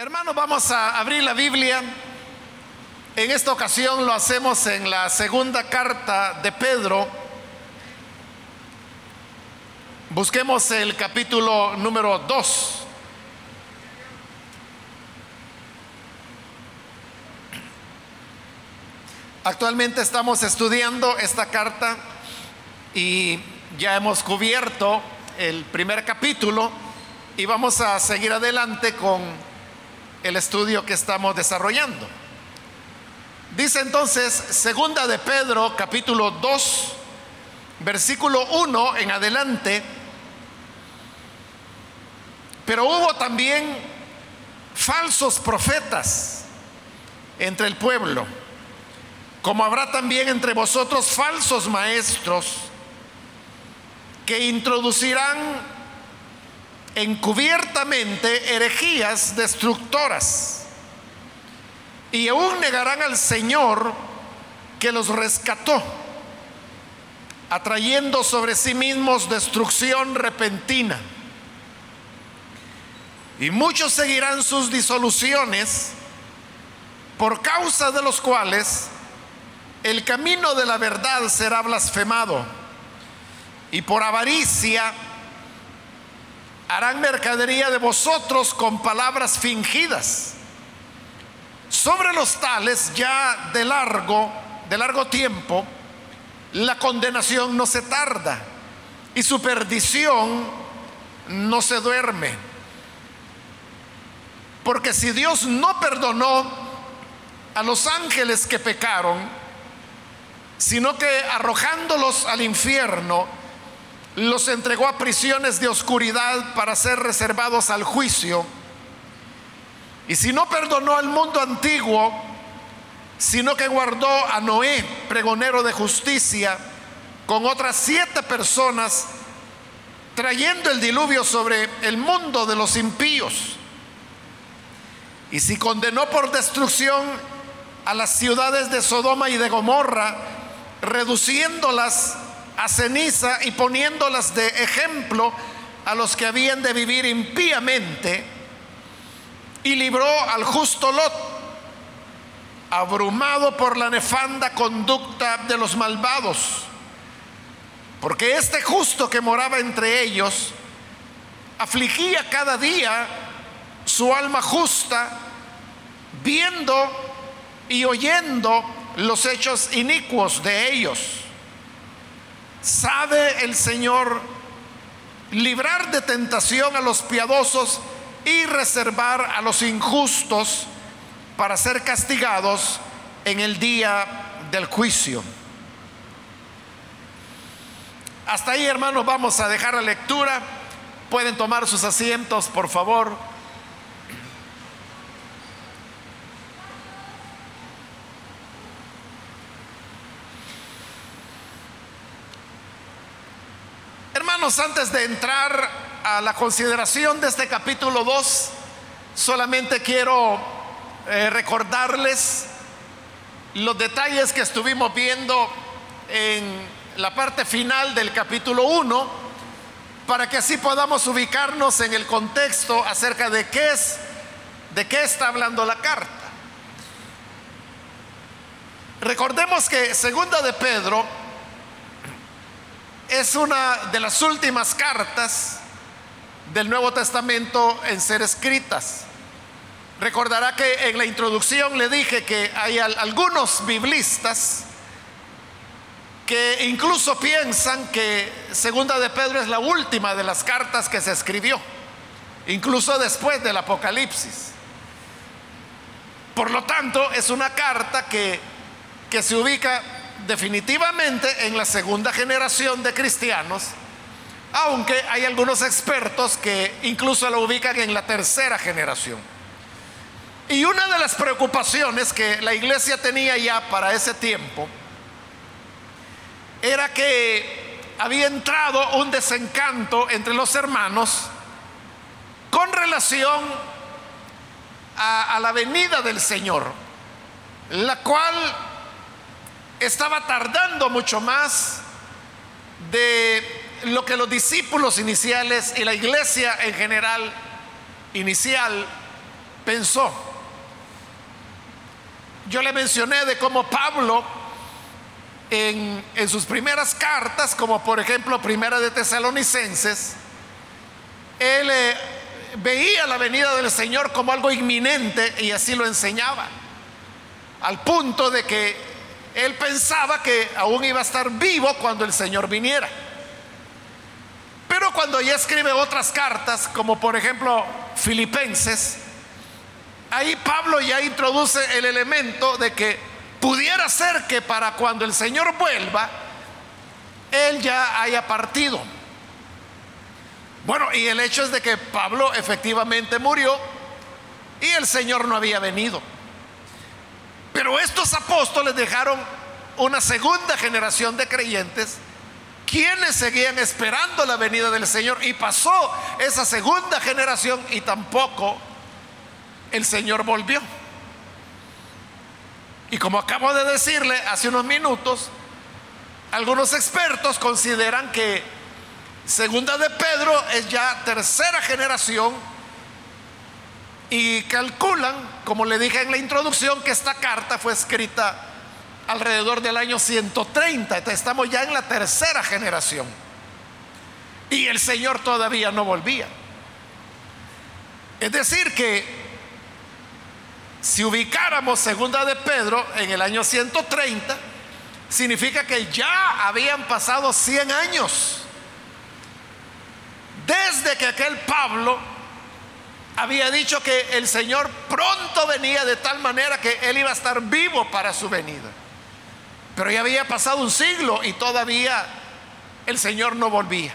Hermanos, vamos a abrir la Biblia. En esta ocasión lo hacemos en la segunda carta de Pedro. Busquemos el capítulo número 2. Actualmente estamos estudiando esta carta y ya hemos cubierto el primer capítulo y vamos a seguir adelante con el estudio que estamos desarrollando. Dice entonces, segunda de Pedro, capítulo 2, versículo 1 en adelante, pero hubo también falsos profetas entre el pueblo, como habrá también entre vosotros falsos maestros que introducirán encubiertamente herejías destructoras y aún negarán al Señor que los rescató, atrayendo sobre sí mismos destrucción repentina. Y muchos seguirán sus disoluciones, por causa de los cuales el camino de la verdad será blasfemado, y por avaricia harán mercadería de vosotros con palabras fingidas. Sobre los tales ya de largo, de largo tiempo, la condenación no se tarda y su perdición no se duerme. Porque si Dios no perdonó a los ángeles que pecaron, sino que arrojándolos al infierno, los entregó a prisiones de oscuridad para ser reservados al juicio. Y si no perdonó al mundo antiguo, sino que guardó a Noé, pregonero de justicia, con otras siete personas, trayendo el diluvio sobre el mundo de los impíos. Y si condenó por destrucción a las ciudades de Sodoma y de Gomorra, reduciéndolas a ceniza y poniéndolas de ejemplo a los que habían de vivir impíamente, y libró al justo Lot, abrumado por la nefanda conducta de los malvados, porque este justo que moraba entre ellos, afligía cada día su alma justa, viendo y oyendo los hechos inicuos de ellos. ¿Sabe el Señor librar de tentación a los piadosos y reservar a los injustos para ser castigados en el día del juicio? Hasta ahí, hermanos, vamos a dejar la lectura. Pueden tomar sus asientos, por favor. Antes de entrar a la consideración de este capítulo 2, solamente quiero eh, recordarles los detalles que estuvimos viendo en la parte final del capítulo 1, para que así podamos ubicarnos en el contexto acerca de qué es, de qué está hablando la carta. Recordemos que segunda de Pedro es una de las últimas cartas del Nuevo Testamento en ser escritas. Recordará que en la introducción le dije que hay algunos biblistas que incluso piensan que Segunda de Pedro es la última de las cartas que se escribió, incluso después del Apocalipsis. Por lo tanto, es una carta que, que se ubica definitivamente en la segunda generación de cristianos, aunque hay algunos expertos que incluso lo ubican en la tercera generación. Y una de las preocupaciones que la iglesia tenía ya para ese tiempo era que había entrado un desencanto entre los hermanos con relación a, a la venida del Señor, la cual estaba tardando mucho más de lo que los discípulos iniciales y la iglesia en general inicial pensó. Yo le mencioné de cómo Pablo en, sus primeras cartas, como por ejemplo Primera de Tesalonicenses, él eh, veía la venida del Señor como algo inminente y así lo enseñaba, al punto de que él pensaba que aún iba a estar vivo cuando el Señor viniera. Pero cuando ya escribe otras cartas, como por ejemplo Filipenses, ahí Pablo ya introduce el elemento de que pudiera ser que para cuando el Señor vuelva, Él ya haya partido. Bueno, y el hecho es de que Pablo efectivamente murió y el Señor no había venido. Pero estos apóstoles dejaron una segunda generación de creyentes quienes seguían esperando la venida del Señor y pasó esa segunda generación y tampoco el Señor volvió. Y como acabo de decirle hace unos minutos, algunos expertos consideran que segunda de Pedro es ya tercera generación y calculan, como le dije en la introducción, que esta carta fue escrita alrededor del año 130. Estamos ya en la tercera generación. Y el Señor todavía no volvía. Es decir, que si ubicáramos segunda de Pedro en el año 130, significa que ya habían pasado 100 años desde que aquel Pablo había dicho que el Señor pronto venía de tal manera que él iba a estar vivo para su venida. Pero ya había pasado un siglo y todavía el Señor no volvía.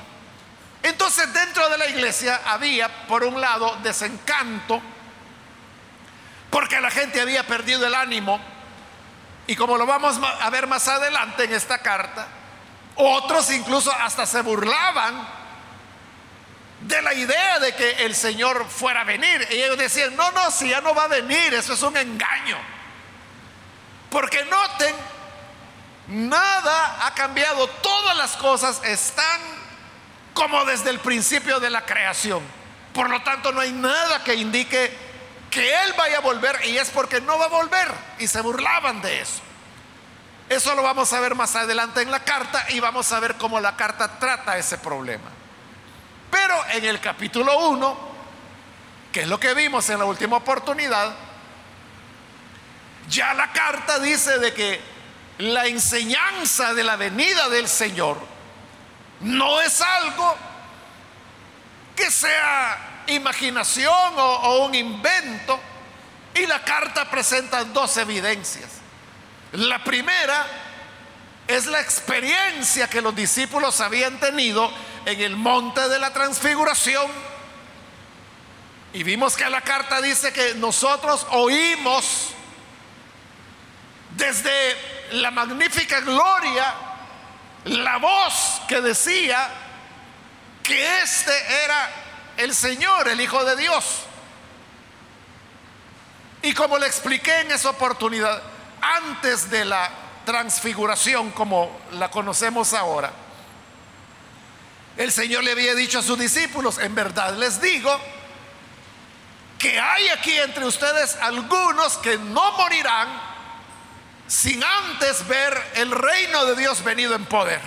Entonces dentro de la iglesia había, por un lado, desencanto porque la gente había perdido el ánimo. Y como lo vamos a ver más adelante en esta carta, otros incluso hasta se burlaban de la idea de que el Señor fuera a venir. Y ellos decían, no, no, si ya no va a venir, eso es un engaño. Porque noten, nada ha cambiado, todas las cosas están como desde el principio de la creación. Por lo tanto, no hay nada que indique que Él vaya a volver y es porque no va a volver. Y se burlaban de eso. Eso lo vamos a ver más adelante en la carta y vamos a ver cómo la carta trata ese problema. Pero en el capítulo 1, que es lo que vimos en la última oportunidad, ya la carta dice de que la enseñanza de la venida del Señor no es algo que sea imaginación o, un invento. Y la carta presenta dos evidencias. La primera es la experiencia que los discípulos habían tenido en el monte de la transfiguración. Y vimos que la carta dice que nosotros oímos desde la magnífica gloria la voz que decía que este era el Señor, el Hijo de Dios. Y como le expliqué en esa oportunidad, antes de la transfiguración como la conocemos ahora, el Señor le había dicho a sus discípulos, en verdad les digo, que hay aquí entre ustedes algunos que no morirán sin antes ver el reino de Dios venido en poder.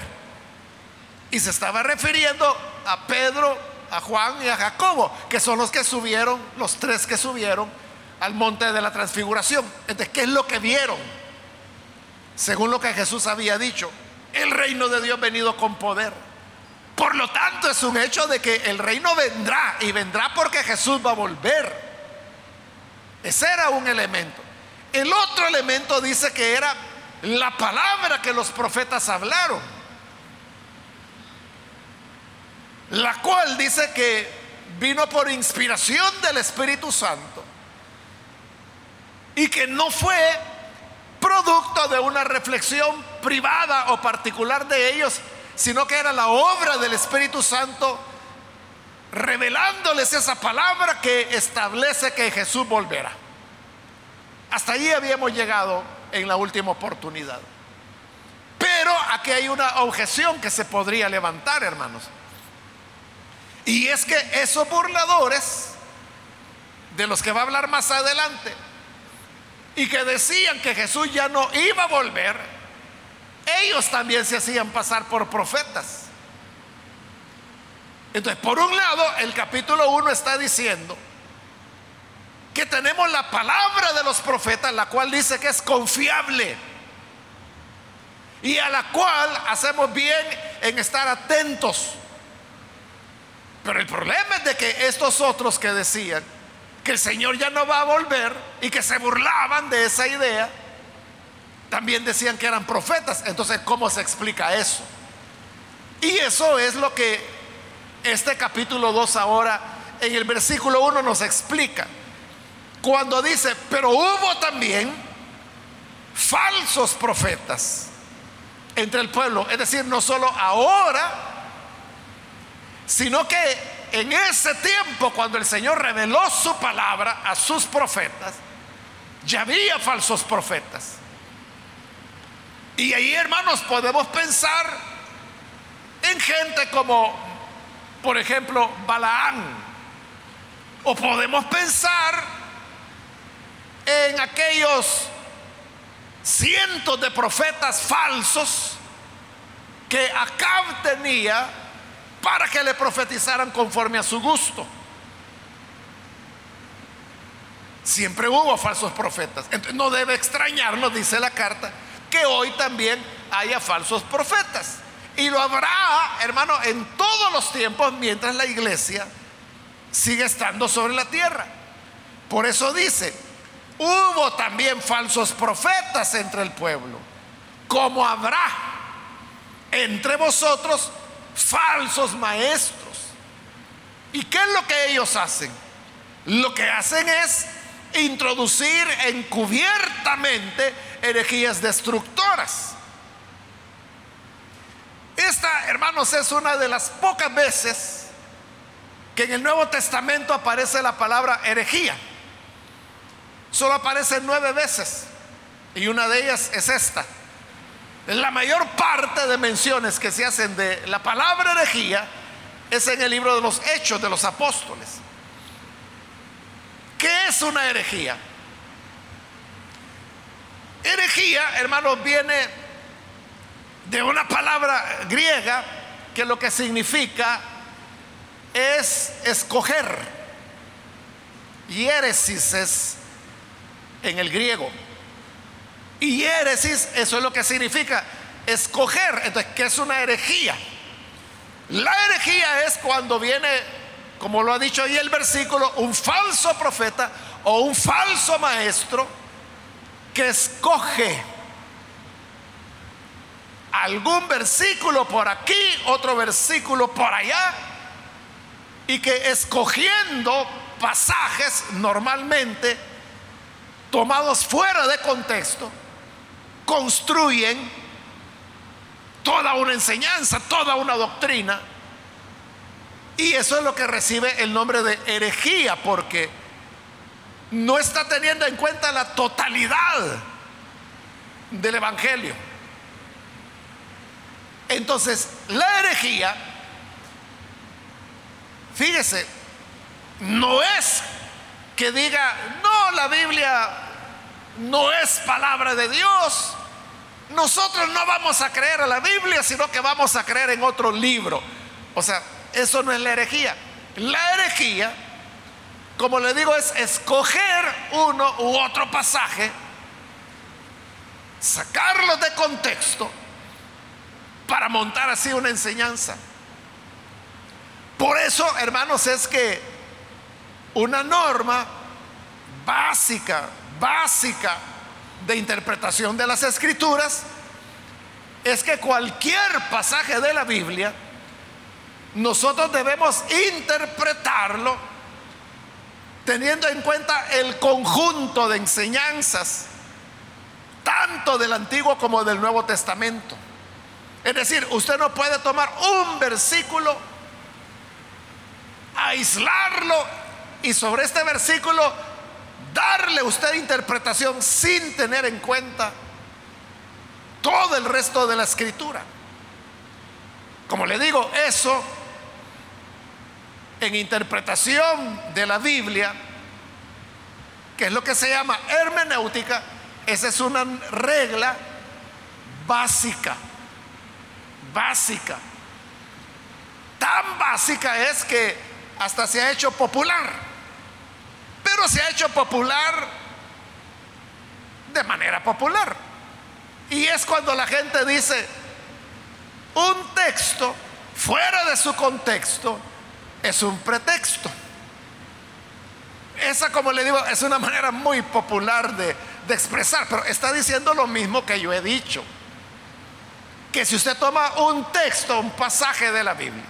Y se estaba refiriendo a Pedro, a Juan y a Jacobo, que son los que subieron, los tres que subieron al monte de la transfiguración. Entonces, ¿qué es lo que vieron? Según lo que Jesús había dicho, el reino de Dios venido con poder. Por lo tanto, es un hecho de que el reino vendrá y vendrá porque Jesús va a volver. Ese era un elemento. El otro elemento dice que era la palabra que los profetas hablaron. la cual dice que vino por inspiración del Espíritu Santo y que no fue producto de una reflexión privada o particular de ellos, sino que era la obra del Espíritu Santo revelándoles esa palabra que establece que Jesús volverá. Hasta allí habíamos llegado en la última oportunidad. Pero aquí hay una objeción que se podría levantar, hermanos. Y es que esos burladores de los que va a hablar más adelante, y que decían que Jesús ya no iba a volver, ellos también se hacían pasar por profetas. Entonces, por un lado, el capítulo 1 está diciendo que tenemos la palabra de los profetas, la cual dice que es confiable y a la cual hacemos bien en estar atentos. Pero el problema es de que estos otros que decían que el Señor ya no va a volver y que se burlaban de esa idea, también decían que eran profetas. Entonces, ¿cómo se explica eso? Y eso es lo que este capítulo 2 ahora en el versículo 1 nos explica. Cuando dice, pero hubo también falsos profetas entre el pueblo. Es decir, no solo ahora, sino que en ese tiempo, cuando el Señor reveló su palabra a sus profetas, ya había falsos profetas. Y ahí, hermanos, podemos pensar en gente como, por ejemplo, Balaán. O podemos pensar en aquellos cientos de profetas falsos que Acab tenía para que le profetizaran conforme a su gusto. Siempre hubo falsos profetas. Entonces no debe extrañarnos, dice la carta, que hoy también haya falsos profetas. Y lo habrá, hermano, en todos los tiempos mientras la iglesia sigue estando sobre la tierra. Por eso dice, hubo también falsos profetas entre el pueblo, como habrá entre vosotros falsos maestros. ¿Y qué es lo que ellos hacen? Lo que hacen es introducir encubiertamente herejías destructoras. Esta, hermanos, es una de las pocas veces que en el Nuevo Testamento aparece la palabra herejía. Solo aparece nueve veces y una de ellas es esta. La mayor parte de menciones que se hacen de la palabra herejía es en el libro de los Hechos de los Apóstoles. ¿Qué es una herejía? Herejía, hermanos, viene de una palabra griega que lo que significa es escoger. Y héresis es en el griego. Y heresis, eso es lo que significa escoger. Entonces, ¿qué es una herejía? La herejía es cuando viene, como lo ha dicho ahí el versículo, un falso profeta o un falso maestro que escoge algún versículo por aquí, otro versículo por allá, y que escogiendo pasajes normalmente tomados fuera de contexto, construyen toda una enseñanza, toda una doctrina. Y eso es lo que recibe el nombre de herejía, porque no está teniendo en cuenta la totalidad del Evangelio. Entonces, la herejía, fíjese, no es que diga, no, la Biblia no es palabra de Dios. Nosotros no vamos a creer a la Biblia, sino que vamos a creer en otro libro. O sea, eso no es la herejía. La herejía, como le digo, es escoger uno u otro pasaje, sacarlo de contexto para montar así una enseñanza. Por eso, hermanos, es que una norma básica básica de interpretación de las escrituras es que cualquier pasaje de la Biblia nosotros debemos interpretarlo teniendo en cuenta el conjunto de enseñanzas, tanto del Antiguo como del Nuevo Testamento. Es decir, usted no puede tomar un versículo, aislarlo y sobre este versículo darle usted interpretación sin tener en cuenta todo el resto de la escritura. Como le digo, eso en interpretación de la Biblia que es lo que se llama hermenéutica, esa es una regla básica, básica. Tan básica es que hasta se ha hecho popular, pero se ha hecho popular de manera popular. Y es cuando la gente dice, un texto fuera de su contexto es un pretexto. Esa, como le digo, es una manera muy popular de, expresar, pero está diciendo lo mismo que yo he dicho. Que si usted toma un texto, un pasaje de la Biblia,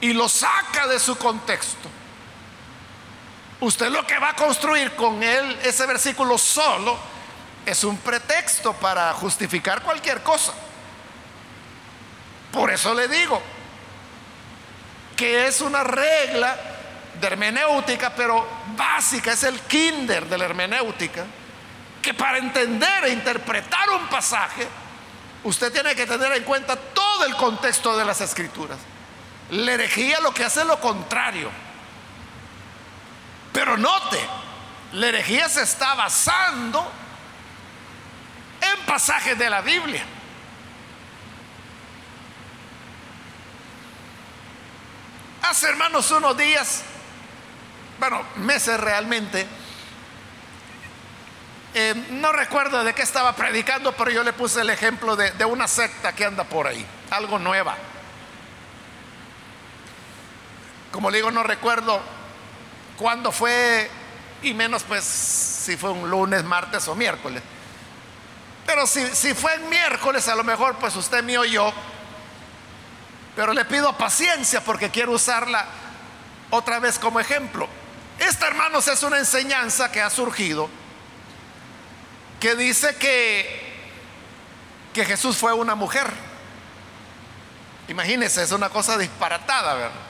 y lo saca de su contexto, usted lo que va a construir con él, ese versículo solo, es un pretexto para justificar cualquier cosa. Por eso le digo que es una regla de hermenéutica, pero básica, es el kinder de la hermenéutica, que para entender e interpretar un pasaje, usted tiene que tener en cuenta todo el contexto de las escrituras. La herejía lo que hace es lo contrario. Pero note, la herejía se está basando en pasajes de la Biblia. Hermanos unos días, bueno, meses realmente, eh, no recuerdo de qué estaba predicando, pero yo le puse el ejemplo de, de una secta que anda por ahí, algo nueva. Como le digo, no recuerdo cuándo fue, y menos pues si fue un lunes, martes o miércoles. Pero si, si fue en miércoles, a lo mejor pues usted me oyó. Pero le pido paciencia porque quiero usarla otra vez como ejemplo. Esta, hermanos, es una enseñanza que ha surgido que dice que, que Jesús fue una mujer. Imagínense, es una cosa disparatada, ¿verdad?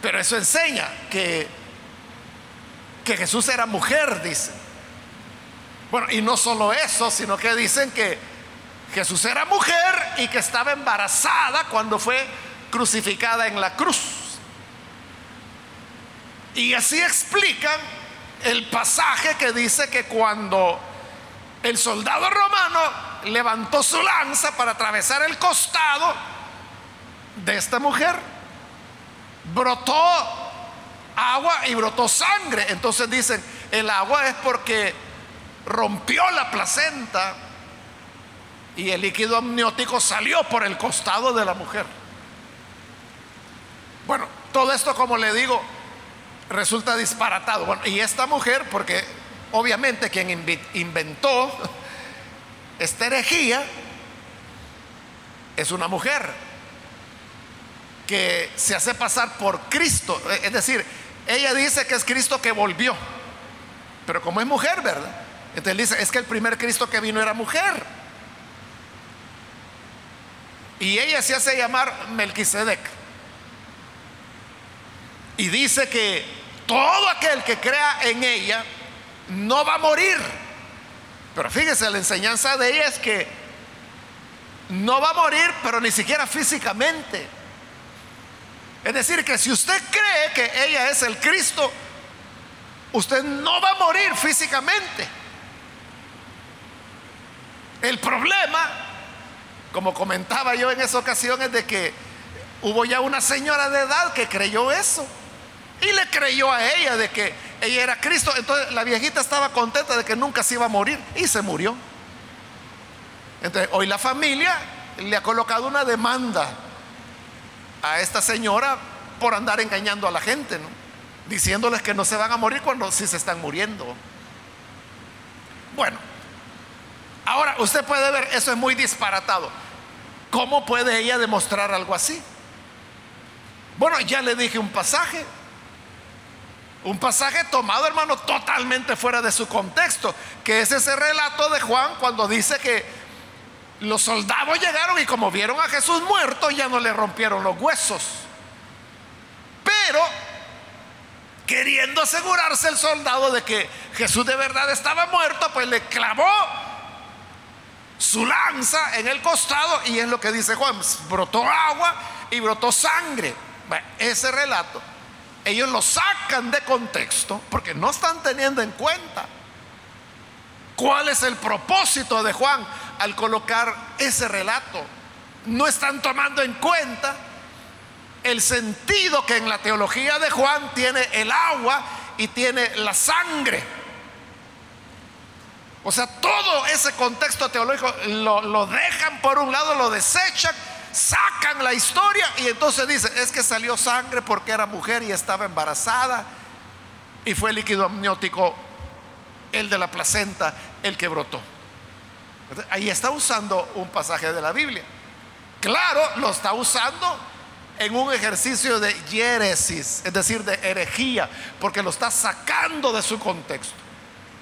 Pero eso enseña que, que Jesús era mujer, dice. Bueno, y no solo eso, sino que dicen que Jesús era mujer y que estaba embarazada cuando fue crucificada en la cruz. Y así explican el pasaje que dice que cuando el soldado romano levantó su lanza para atravesar el costado de esta mujer, brotó agua y brotó sangre. Entonces dicen, el agua es porque rompió la placenta y el líquido amniótico salió por el costado de la mujer. Bueno, todo esto, como le digo, resulta disparatado. Bueno, y esta mujer, porque obviamente quien inventó esta herejía es una mujer que se hace pasar por Cristo. Es decir, ella dice que es Cristo que volvió. Pero como es mujer, ¿verdad? Entonces dice, es que el primer Cristo que vino era mujer. Y ella se hace llamar Melquisedec. Y dice que todo aquel que crea en ella no va a morir. Pero fíjese, la enseñanza de ella es que no va a morir, pero ni siquiera físicamente. Es decir, que si usted cree que ella es el Cristo, usted no va a morir físicamente. El problema, como comentaba yo en esa ocasión, es de que hubo ya una señora de edad que creyó eso. Y le creyó a ella de que ella era Cristo. Entonces la viejita estaba contenta de que nunca se iba a morir y se murió. Entonces hoy la familia le ha colocado una demanda a esta señora por andar engañando a la gente, diciéndoles que no se van a morir cuando sí se están muriendo. Bueno, Ahora, usted puede ver, eso es muy disparatado. ¿Cómo puede ella demostrar algo así? Bueno, ya le dije un pasaje. Un pasaje tomado, hermano, totalmente fuera de su contexto, que es ese relato de Juan cuando dice que los soldados llegaron y como vieron a Jesús muerto, ya no le rompieron los huesos. Pero, queriendo asegurarse el soldado de que Jesús de verdad estaba muerto, pues le clavó su lanza en el costado y es lo que dice Juan, brotó agua y brotó sangre. ese relato ellos lo sacan de contexto porque no están teniendo en cuenta cuál es el propósito de Juan al colocar ese relato. No están tomando en cuenta el sentido que en la teología de Juan tiene el agua y tiene la sangre. O sea, todo ese contexto teológico lo, dejan por un lado, lo desechan, sacan la historia y entonces dicen, es que salió sangre porque era mujer y estaba embarazada y fue líquido amniótico el de la placenta el que brotó. Ahí está usando un pasaje de la Biblia. Claro, lo está usando en un ejercicio de hieresis, es decir, de herejía, porque lo está sacando de su contexto.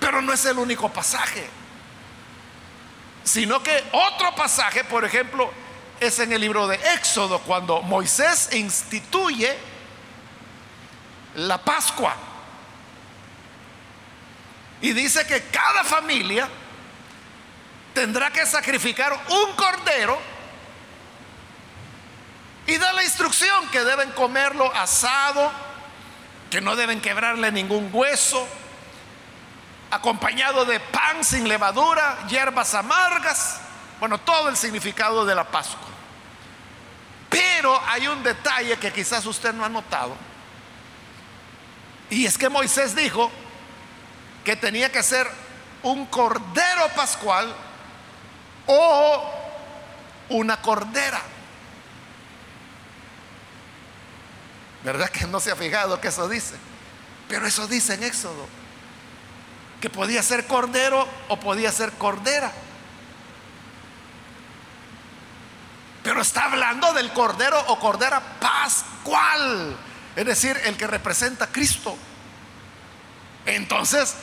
Pero no es el único pasaje, sino que otro pasaje, por ejemplo, es en el libro de Éxodo, cuando Moisés instituye la Pascua. Y dice que cada familia tendrá que sacrificar un cordero y da la instrucción que deben comerlo asado, que no deben quebrarle ningún hueso, acompañado de pan sin levadura, hierbas amargas, bueno, todo el significado de la Pascua. Pero hay un detalle que quizás usted no ha notado, y es que Moisés dijo que tenía que ser un cordero pascual o una cordera. ¿Verdad que no se ha fijado que eso dice? Pero eso dice en Éxodo, que podía ser cordero o podía ser cordera. Pero está hablando del cordero o cordera pascual, es decir, el que representa a Cristo. Entonces,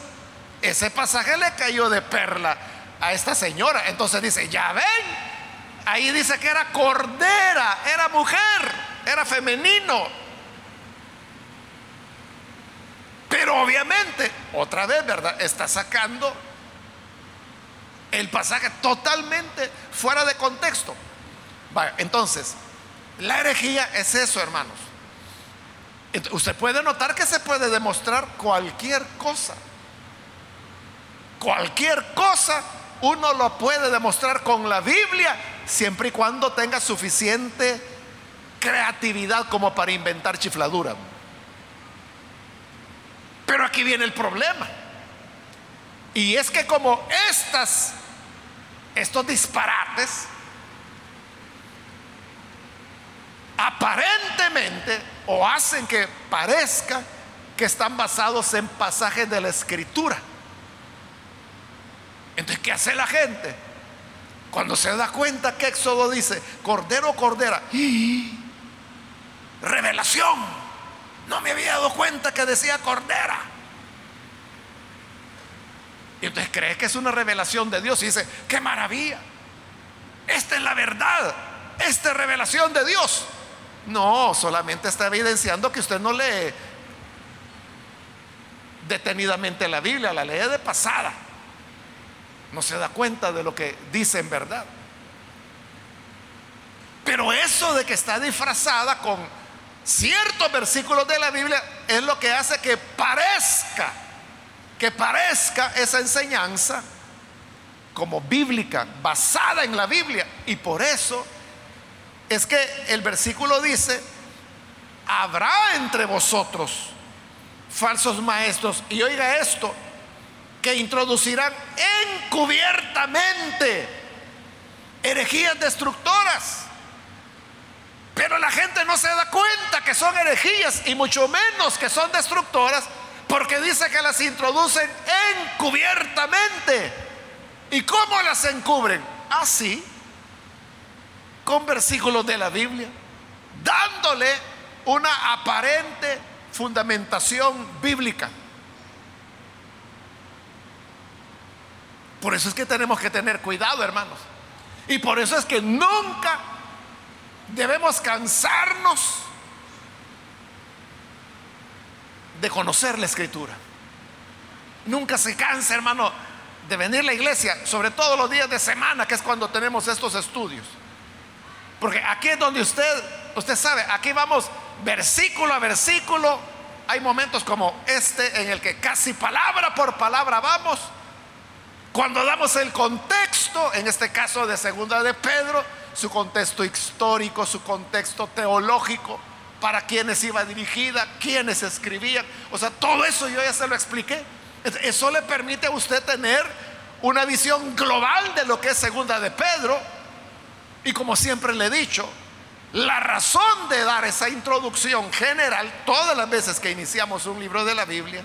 ese pasaje le cayó de perla a esta señora. Entonces dice, ya ven, ahí dice que era cordera, era mujer, era femenino. Pero obviamente, otra vez, ¿verdad? Está sacando el pasaje totalmente fuera de contexto. entonces, la herejía es eso, hermanos. Usted puede notar que se puede demostrar cualquier cosa. Cualquier cosa uno lo puede demostrar con la Biblia siempre y cuando tenga suficiente creatividad como para inventar chifladura. Pero aquí viene el problema. Y es que como estas, estos disparates, aparentemente o hacen que parezca que están basados en pasajes de la escritura. Entonces, ¿qué hace la gente? Cuando se da cuenta que Éxodo dice, cordero, cordera, y revelación no me había dado cuenta que decía cordera. Y entonces cree que es una revelación de Dios y dice, qué maravilla. Esta es la verdad. Esta es revelación de Dios. No, solamente está evidenciando que usted no lee detenidamente la Biblia, la lee de pasada. No se da cuenta de lo que dice en verdad. Pero eso de que está disfrazada con ciertos versículos de la Biblia es lo que hace que parezca, que parezca esa enseñanza como bíblica, basada en la Biblia. Y por eso es que el versículo dice, habrá entre vosotros falsos maestros. Y oiga esto, que introducirán encubiertamente herejías destructoras pero la gente no se da cuenta que son herejías y mucho menos que son destructoras porque dice que las introducen encubiertamente. ¿Y cómo las encubren? Así, con versículos de la Biblia, dándole una aparente fundamentación bíblica. Por eso es que tenemos que tener cuidado, hermanos. Y por eso es que nunca debemos cansarnos de conocer la escritura. Nunca se cansa, hermano, de venir a la iglesia, sobre todo los días de semana, que es cuando tenemos estos estudios. Porque aquí es donde usted, usted sabe, aquí vamos versículo a versículo, hay momentos como este en el que casi palabra por palabra vamos. Cuando damos el contexto, en este caso de segunda de Pedro, su contexto histórico, su contexto teológico, para quienes iba dirigida, quienes escribían, o sea, todo eso yo ya se lo expliqué. Eso le permite a usted tener una visión global de lo que es segunda de Pedro. Y como siempre le he dicho, la razón de dar esa introducción general todas las veces que iniciamos un libro de la Biblia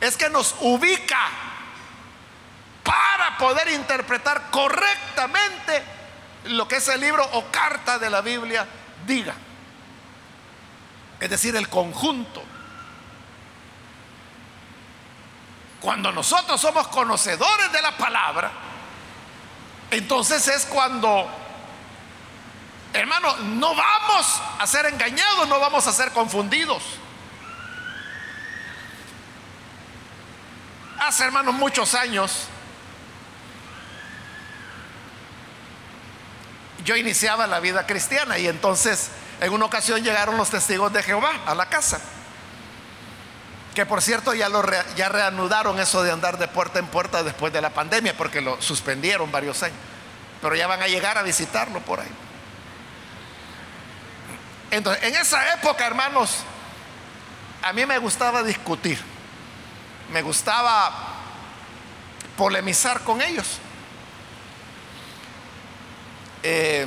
es que nos ubica para poder interpretar correctamente lo que ese libro o carta de la Biblia diga. Es decir, el conjunto. Cuando nosotros somos conocedores de la palabra, entonces es cuando Hermano, no vamos a ser engañados, no vamos a ser confundidos. Hace, hermanos, muchos años, yo iniciaba la vida cristiana y entonces en una ocasión llegaron los testigos de Jehová a la casa. Que por cierto ya, lo ya reanudaron eso de andar de puerta en puerta después de la pandemia porque lo suspendieron varios años. Pero ya van a llegar a visitarlo por ahí. Entonces, en esa época, hermanos, a mí me gustaba discutir, me gustaba polemizar con ellos. Eh,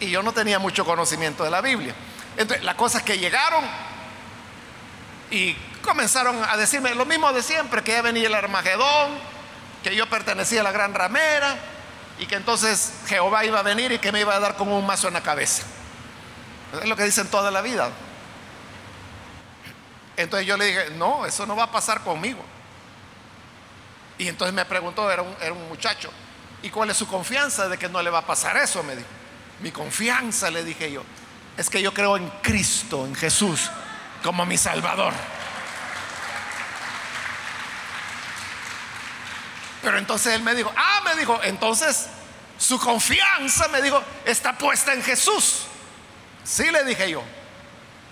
y yo no tenía mucho conocimiento de la Biblia. Entonces, la cosa es que llegaron y comenzaron a decirme lo mismo de siempre, que ya venía el Armagedón, que yo pertenecía a la gran ramera y que entonces Jehová iba a venir y que me iba a dar como un mazo en la cabeza. Es lo que dicen toda la vida. Entonces yo le dije, no, eso no va a pasar conmigo. Y entonces me preguntó, era un, era un muchacho, ¿y cuál es su confianza de que no le va a pasar eso? Me dijo. Mi confianza, le dije yo, es que yo creo en Cristo, en Jesús, como mi Salvador. Pero entonces él me dijo, ah, me dijo, entonces su confianza, me dijo, está puesta en Jesús. Sí, le dije yo.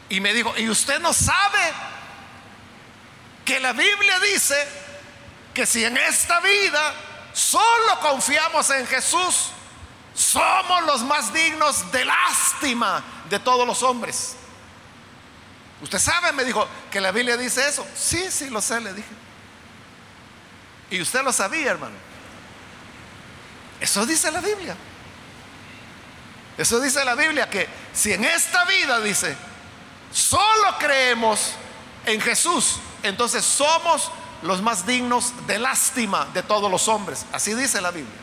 Y me dijo, ¿y usted no sabe que la Biblia dice que si en esta vida solo confiamos en Jesús, somos los más dignos de lástima de todos los hombres? ¿Usted sabe? Me dijo que la Biblia dice eso. Sí, sí, lo sé, le dije. Y usted lo sabía, hermano. Eso dice la Biblia. Eso dice la Biblia, que si en esta vida, dice, solo creemos en Jesús, entonces somos los más dignos de lástima de todos los hombres. Así dice la Biblia.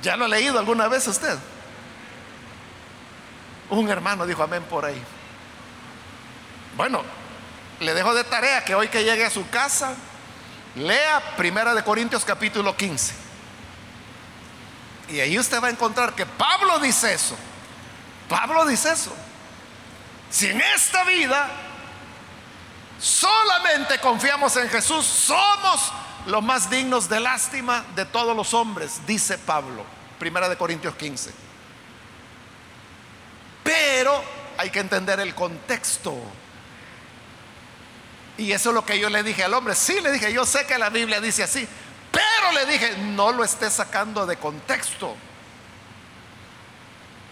¿Ya lo ha leído alguna vez usted? Un hermano dijo amén por ahí. Bueno, le dejo de tarea que hoy que llegue a su casa, lea Primera de Corintios capítulo 15. Y ahí usted va a encontrar que Pablo dice eso. Pablo dice eso. Si en esta vida solamente confiamos en Jesús, somos los más dignos de lástima de todos los hombres, dice Pablo, primera de Corintios 15. Pero hay que entender el contexto. Y eso es lo que yo le dije al hombre. Sí, le dije, yo sé que la Biblia dice así, pero le dije, no lo esté sacando de contexto.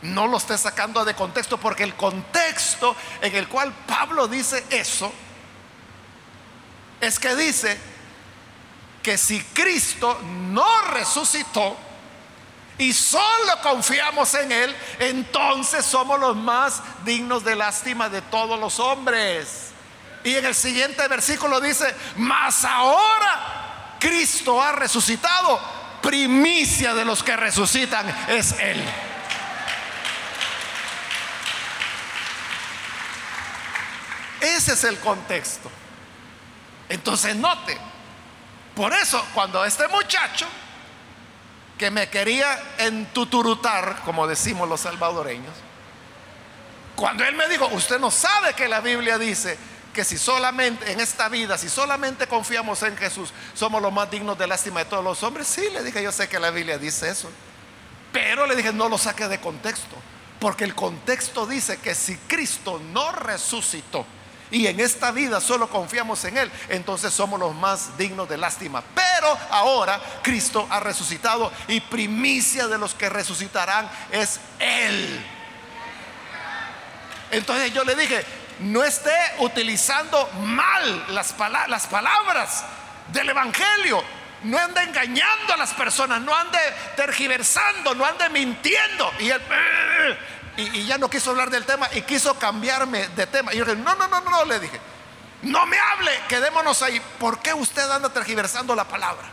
No lo esté sacando de contexto porque el contexto en el cual Pablo dice eso es que dice que si Cristo no resucitó y solo confiamos en Él, entonces somos los más dignos de lástima de todos los hombres. Y en el siguiente versículo dice, mas ahora Cristo ha resucitado, primicia de los que resucitan es Él. Ese es el contexto. Entonces note, por eso cuando este muchacho que me quería entuturutar, como decimos los salvadoreños, cuando él me dijo, usted no sabe que la Biblia dice que si solamente en esta vida, si solamente confiamos en Jesús, somos los más dignos de lástima de todos los hombres. Sí, le dije, yo sé que la Biblia dice eso. Pero le dije, no lo saque de contexto. Porque el contexto dice que si Cristo no resucitó y en esta vida solo confiamos en Él, entonces somos los más dignos de lástima. Pero ahora Cristo ha resucitado y primicia de los que resucitarán es Él. Entonces yo le dije, no esté utilizando mal las, las palabras del Evangelio. No ande engañando a las personas, no ande tergiversando, no ande mintiendo. Y, y, ya no quiso hablar del tema y quiso cambiarme de tema. Y yo dije, no, no, no, no, le dije, no me hable, quedémonos ahí. ¿Por qué usted anda tergiversando la palabra?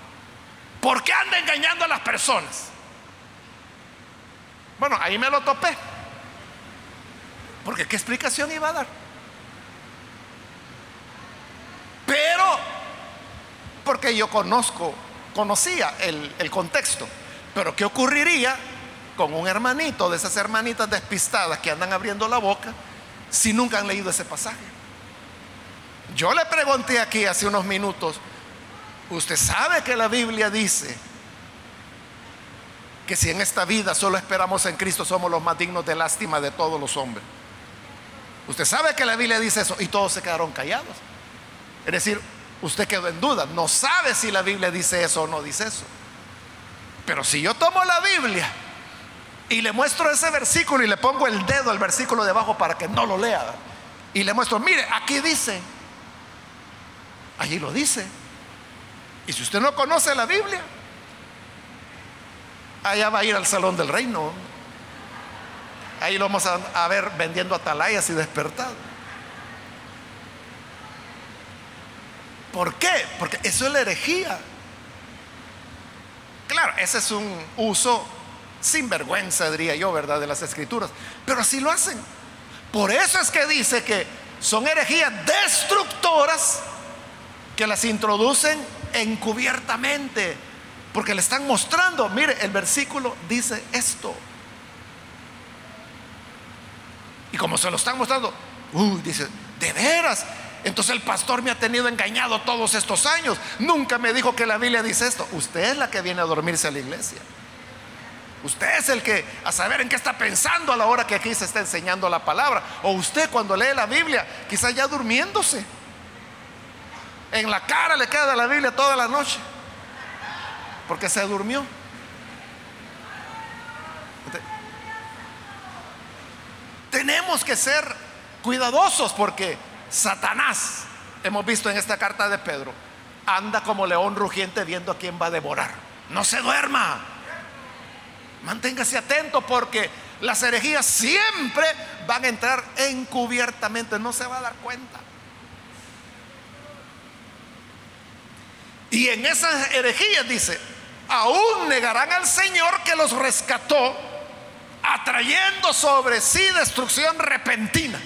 ¿Por qué anda engañando a las personas? Bueno, ahí me lo topé. Porque ¿qué explicación iba a dar? Pero, porque yo conozco, conocía el, el contexto. Pero ¿qué ocurriría con un hermanito de esas hermanitas despistadas que andan abriendo la boca si nunca han leído ese pasaje? Yo le pregunté aquí hace unos minutos, usted sabe que la Biblia dice que si en esta vida solo esperamos en Cristo somos los más dignos de lástima de todos los hombres. Usted sabe que la Biblia dice eso y todos se quedaron callados. Es decir, usted quedó en duda, no sabe si la Biblia dice eso o no dice eso. Pero si yo tomo la Biblia y le muestro ese versículo y le pongo el dedo al versículo de abajo para que no lo lea, y le muestro, mire, aquí dice, allí lo dice. Y si usted no conoce la Biblia, allá va a ir al salón del reino. Ahí lo vamos a, ver vendiendo atalayas y despertado. ¿Por qué? Porque eso es la herejía. Claro, ese es un uso sin vergüenza, diría yo, ¿verdad? De las escrituras. Pero así lo hacen. Por eso es que dice que son herejías destructoras que las introducen encubiertamente. Porque le están mostrando, mire, el versículo dice esto. Y como se lo están mostrando, uy, dice, de veras. Entonces el pastor me ha tenido engañado todos estos años. Nunca me dijo que la Biblia dice esto. Usted es la que viene a dormirse a la iglesia. Usted es el que a saber en qué está pensando a la hora que aquí se está enseñando la palabra. O usted cuando lee la Biblia, quizá ya durmiéndose. En la cara le queda la Biblia toda la noche. Porque se durmió. Tenemos que ser cuidadosos porque Satanás, hemos visto en esta carta de Pedro, anda como león rugiente viendo a quién va a devorar. No se duerma. Manténgase atento porque las herejías siempre van a entrar encubiertamente, no se va a dar cuenta. Y en esas herejías dice, aún negarán al Señor que los rescató atrayendo sobre sí destrucción repentina.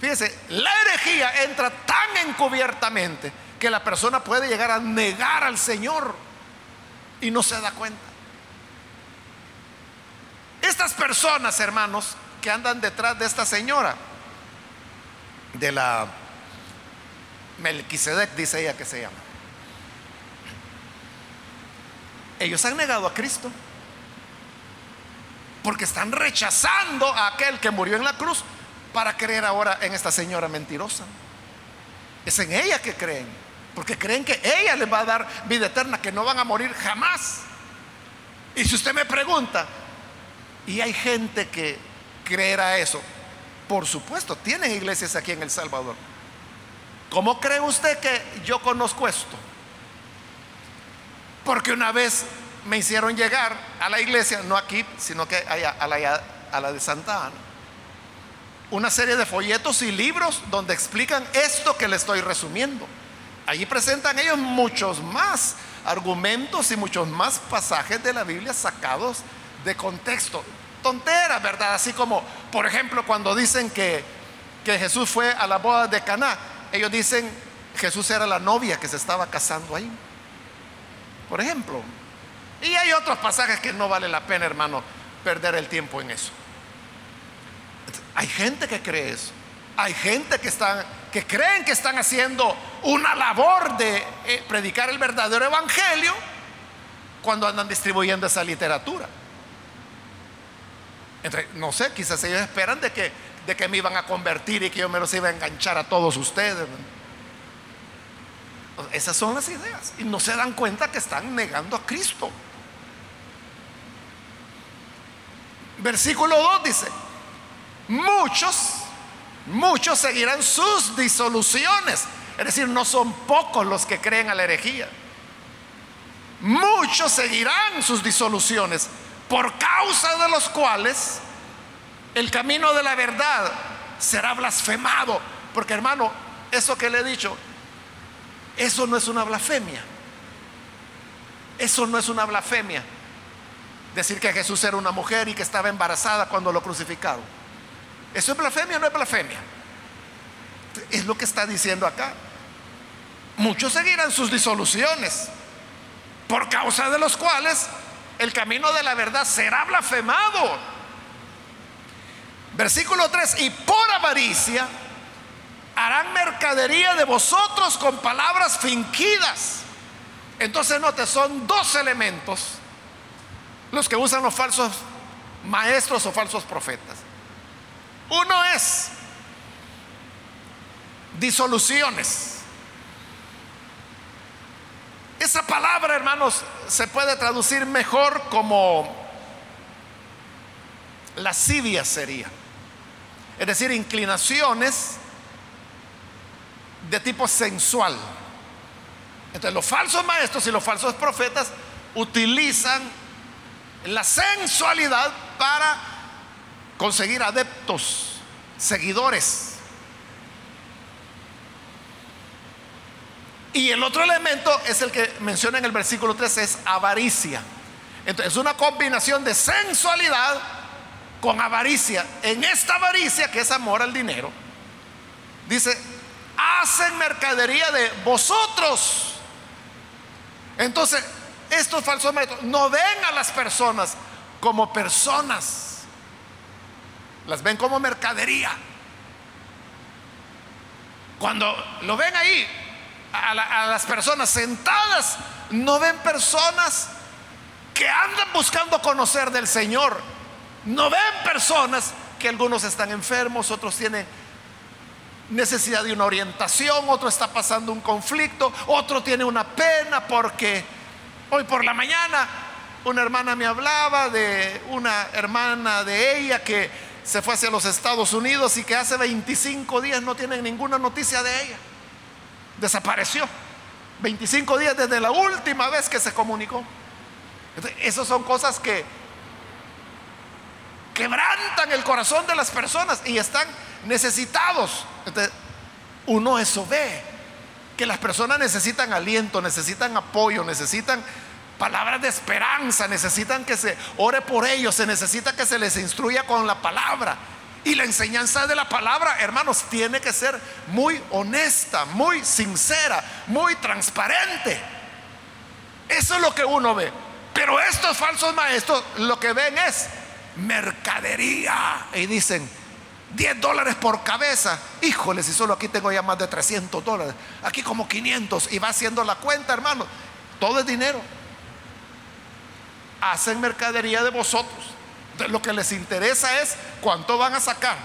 Fíjese, la herejía entra tan encubiertamente que la persona puede llegar a negar al Señor y no se da cuenta. Estas personas, hermanos, que andan detrás de esta señora, de la Melquisedec, dice ella que se llama, ellos han negado a Cristo porque están rechazando a aquel que murió en la cruz para creer ahora en esta señora mentirosa. Es en ella que creen, porque creen que ella les va a dar vida eterna, que no van a morir jamás. Y si usted me pregunta, ¿y hay gente que creerá eso? Por supuesto, tienen iglesias aquí en El Salvador. ¿Cómo cree usted que yo conozco esto? Porque una vez me hicieron llegar a la iglesia, no aquí, sino que allá, a, la, a la de Santa Ana, una serie de folletos y libros donde explican esto que le estoy resumiendo. Allí presentan ellos muchos más argumentos y muchos más pasajes de la Biblia sacados de contexto. Tonteras, ¿verdad? Así como, por ejemplo, cuando dicen que, que Jesús fue a la boda de Caná, ellos dicen Jesús era la novia que se estaba casando ahí. Por ejemplo, y hay otros pasajes que no vale la pena, hermano, perder el tiempo en eso. Hay gente que cree eso. Hay gente que están que creen que están haciendo una labor de eh, predicar el verdadero evangelio cuando andan distribuyendo esa literatura. No sé, quizás ellos esperan de que, de que me iban a convertir y que yo me los iba a enganchar a todos ustedes. Esas son las ideas. Y no se dan cuenta que están negando a Cristo. Versículo 2 dice, muchos, muchos seguirán sus disoluciones. Es decir, no son pocos los que creen a la herejía. Muchos seguirán sus disoluciones por causa de los cuales el camino de la verdad será blasfemado. Porque hermano, eso que le he dicho, eso no es una blasfemia. Eso no es una blasfemia. Decir que Jesús era una mujer y que estaba embarazada cuando lo crucificaron. ¿Eso es blasfemia o no es blasfemia? Es lo que está diciendo acá. Muchos seguirán sus disoluciones, por causa de los cuales el camino de la verdad será blasfemado. Versículo 3, y por avaricia harán mercadería de vosotros con palabras fingidas. Entonces note, son dos elementos los que usan los falsos maestros o falsos profetas. Uno es disoluciones. Esa palabra, hermanos, se puede traducir mejor como lascivia sería. Es decir, inclinaciones de tipo sensual. Entonces los falsos maestros y los falsos profetas utilizan la sensualidad para conseguir adeptos, seguidores. Y el otro elemento es el que menciona en el versículo 3, es avaricia. Entonces es una combinación de sensualidad con avaricia. En esta avaricia, que es amor al dinero, dice, hacen mercadería de vosotros. Entonces, estos falsos maestros no ven a las personas como personas, las ven como mercadería. Cuando lo ven ahí, a, las personas sentadas, no ven personas que andan buscando conocer del Señor. No ven personas que algunos están enfermos, otros tienen necesidad de una orientación, otro está pasando un conflicto, otro tiene una pena porque hoy por la mañana una hermana me hablaba de una hermana de ella que se fue hacia los Estados Unidos y que hace 25 días no tienen ninguna noticia de ella. Desapareció. 25 días desde la última vez que se comunicó. esas son cosas que quebrantan el corazón de las personas y están necesitados. Entonces, uno eso ve, que las personas necesitan aliento, necesitan apoyo, necesitan palabras de esperanza, necesitan que se ore por ellos, se necesita que se les instruya con la palabra. Y la enseñanza de la palabra, hermanos, tiene que ser muy honesta, muy sincera, muy transparente. Eso es lo que uno ve. Pero estos falsos maestros lo que ven es mercadería. Y dicen, 10 dólares por cabeza. Híjole, si solo aquí tengo ya más de 300 dólares. Aquí como 500 y va haciendo la cuenta, hermano. Todo es dinero. Hacen mercadería de vosotros. Lo que les interesa es cuánto van a sacar.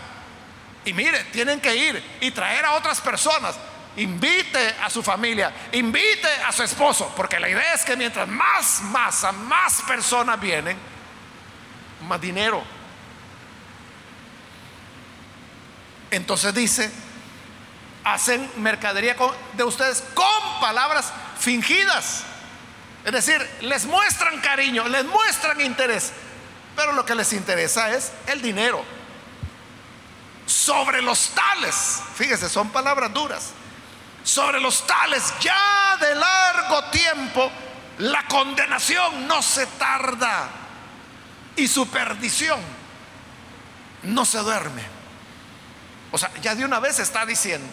Y mire, tienen que ir y traer a otras personas. Invite a su familia, invite a su esposo, porque la idea es que mientras más masa, más personas vienen, más dinero Entonces dice, hacen mercadería de ustedes con palabras fingidas. Es decir, les muestran cariño, les muestran interés, pero lo que les interesa es el dinero. Sobre los tales, fíjese, son palabras duras. Sobre los tales ya de largo tiempo la condenación no se tarda y su perdición no se duerme. O sea, ya de una vez está diciendo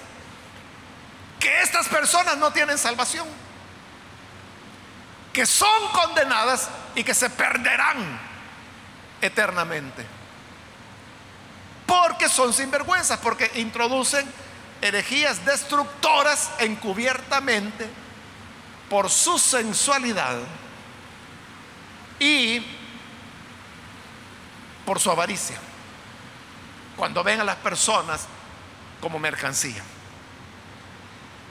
que estas personas no tienen salvación, que son condenadas y que se perderán eternamente. Porque son sinvergüenzas, porque introducen herejías destructoras encubiertamente por su sensualidad y por su avaricia. Cuando ven a las personas como mercancía.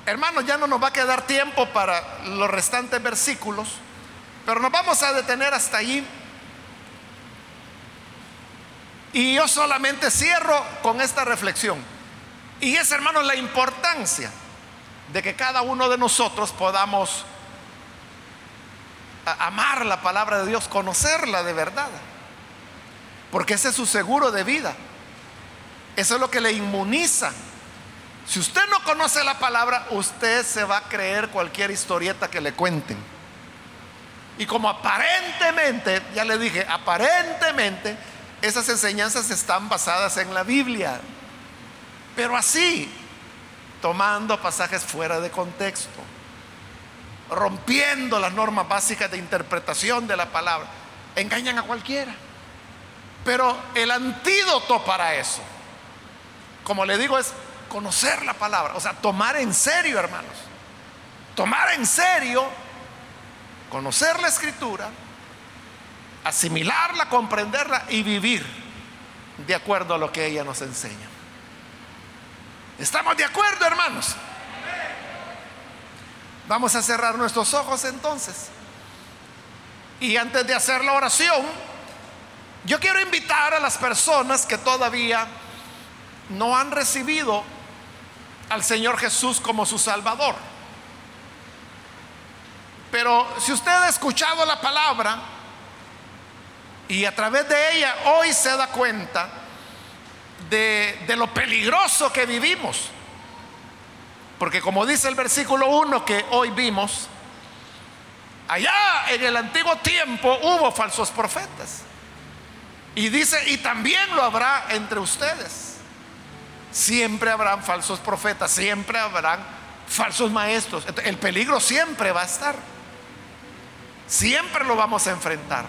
Hermanos, ya no nos va a quedar tiempo para los restantes versículos, pero nos vamos a detener hasta allí. Y yo solamente cierro con esta reflexión. Y es, hermanos, la importancia de que cada uno de nosotros podamos amar la palabra de Dios, conocerla de verdad. Porque ese es su seguro de vida. Eso es lo que le inmuniza. Si usted no conoce la palabra, usted se va a creer cualquier historieta que le cuenten. Y como aparentemente, ya le dije, aparentemente esas enseñanzas están basadas en la Biblia. Pero así, tomando pasajes fuera de contexto, rompiendo las normas básicas de interpretación de la palabra, engañan a cualquiera. Pero el antídoto para eso, como le digo, es conocer la palabra, o sea, tomar en serio, hermanos. Tomar en serio, conocer la escritura, asimilarla, comprenderla y vivir de acuerdo a lo que ella nos enseña. ¿Estamos de acuerdo, hermanos? Vamos a cerrar nuestros ojos entonces. Y antes de hacer la oración, yo quiero invitar a las personas que todavía no han recibido al Señor Jesús como su Salvador. Pero si usted ha escuchado la palabra y a través de ella hoy se da cuenta de, de lo peligroso que vivimos, porque como dice el versículo 1 que hoy vimos, allá en el antiguo tiempo hubo falsos profetas. Y dice, y también lo habrá entre ustedes. Siempre habrán falsos profetas, siempre habrán falsos maestros. El peligro siempre va a estar. Siempre lo vamos a enfrentar.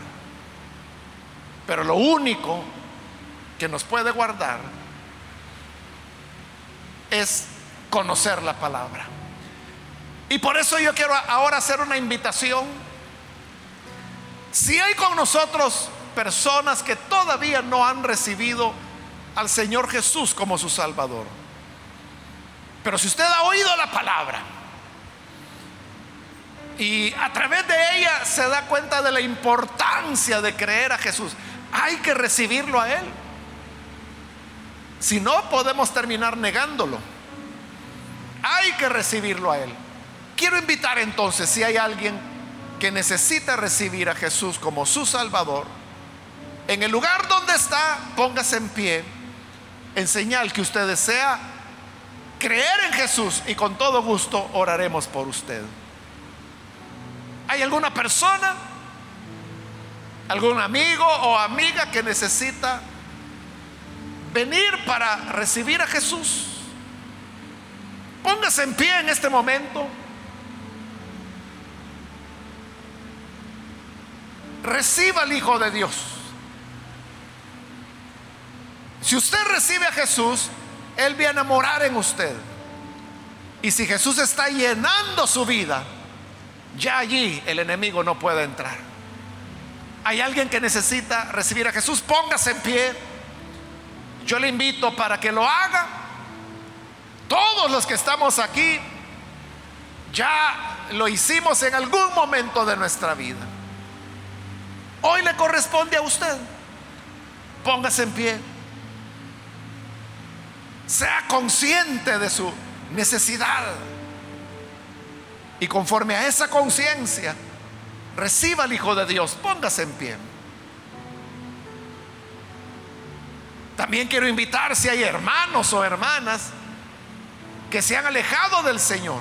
Pero lo único que nos puede guardar es conocer la palabra. Y por eso yo quiero ahora hacer una invitación. Si hay con nosotros personas que todavía no han recibido al Señor Jesús como su Salvador, pero si usted ha oído la palabra y a través de ella se da cuenta de la importancia de creer a Jesús, hay que recibirlo a Él. Si no, podemos terminar negándolo. Hay que recibirlo a Él. Quiero invitar entonces, si hay alguien que necesita recibir a Jesús como su Salvador, en el lugar donde está, póngase en pie, en señal que usted desea creer en Jesús y con todo gusto oraremos por usted. ¿Hay alguna persona, algún amigo o amiga que necesita venir para recibir a Jesús? Póngase en pie en este momento. Reciba al Hijo de Dios. Si usted recibe a Jesús, Él viene a morar en usted. Y si Jesús está llenando su vida, ya allí el enemigo no puede entrar. Hay alguien que necesita recibir a Jesús, póngase en pie. Yo le invito para que lo haga todos los que estamos aquí ya lo hicimos en algún momento de nuestra vida. Hoy le corresponde a usted. Póngase en pie. Sea consciente de su necesidad. Y conforme a esa conciencia, reciba al Hijo de Dios. Póngase en pie. También quiero invitar si hay hermanos o hermanas que se han alejado del Señor,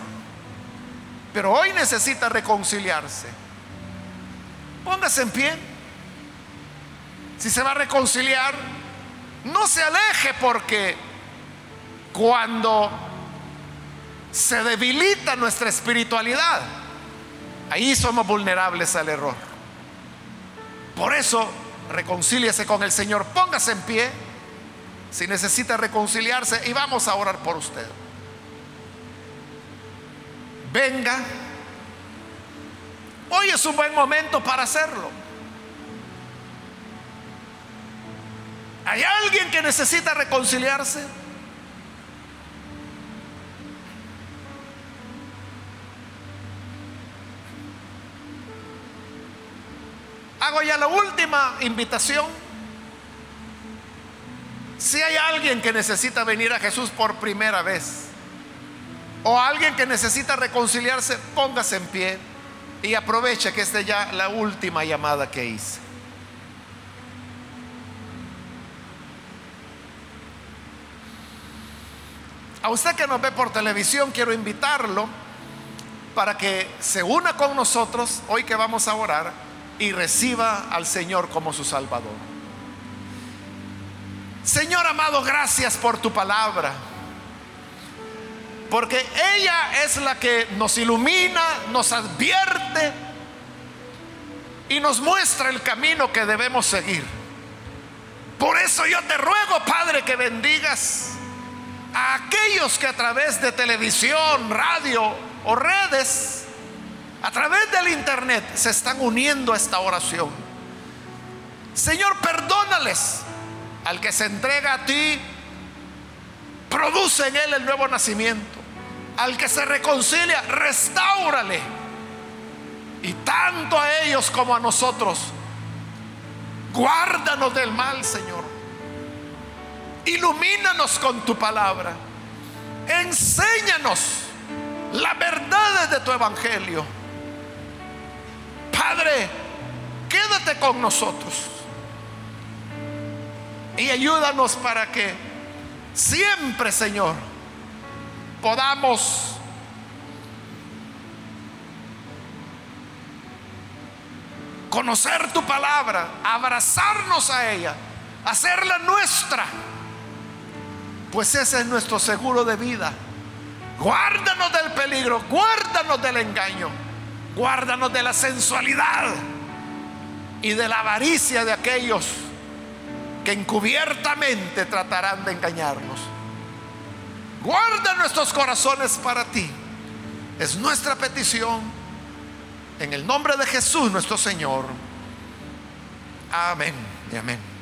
pero hoy necesita reconciliarse. Póngase en pie. Si se va a reconciliar, no se aleje porque cuando se debilita nuestra espiritualidad, ahí somos vulnerables al error. Por eso, reconcíliese con el Señor, póngase en pie si necesita reconciliarse y vamos a orar por usted venga, hoy es un buen momento para hacerlo. ¿Hay alguien que necesita reconciliarse? Hago ya la última invitación. Si hay alguien que necesita venir a Jesús por primera vez, o alguien que necesita reconciliarse, póngase en pie y aproveche que esta ya la última llamada que hice. A usted que nos ve por televisión, quiero invitarlo para que se una con nosotros hoy que vamos a orar y reciba al Señor como su Salvador. Señor amado, gracias por tu palabra. Porque ella es la que nos ilumina, nos advierte y nos muestra el camino que debemos seguir. Por eso yo te ruego, Padre, que bendigas a aquellos que a través de televisión, radio o redes, a través del internet, se están uniendo a esta oración. Señor, perdónales al que se entrega a ti, produce en él el nuevo nacimiento. Al que se reconcilia, restáurale. Y tanto a ellos como a nosotros, guárdanos del mal, Señor. Ilumínanos con tu palabra. Enséñanos la verdad de tu evangelio. Padre, quédate con nosotros. Y ayúdanos para que siempre, Señor, podamos conocer tu palabra, abrazarnos a ella, hacerla nuestra, pues ese es nuestro seguro de vida. Guárdanos del peligro, guárdanos del engaño, guárdanos de la sensualidad y de la avaricia de aquellos que encubiertamente tratarán de engañarnos. Guarda nuestros corazones para ti. Es nuestra petición. En el nombre de Jesús nuestro Señor. Amén y amén.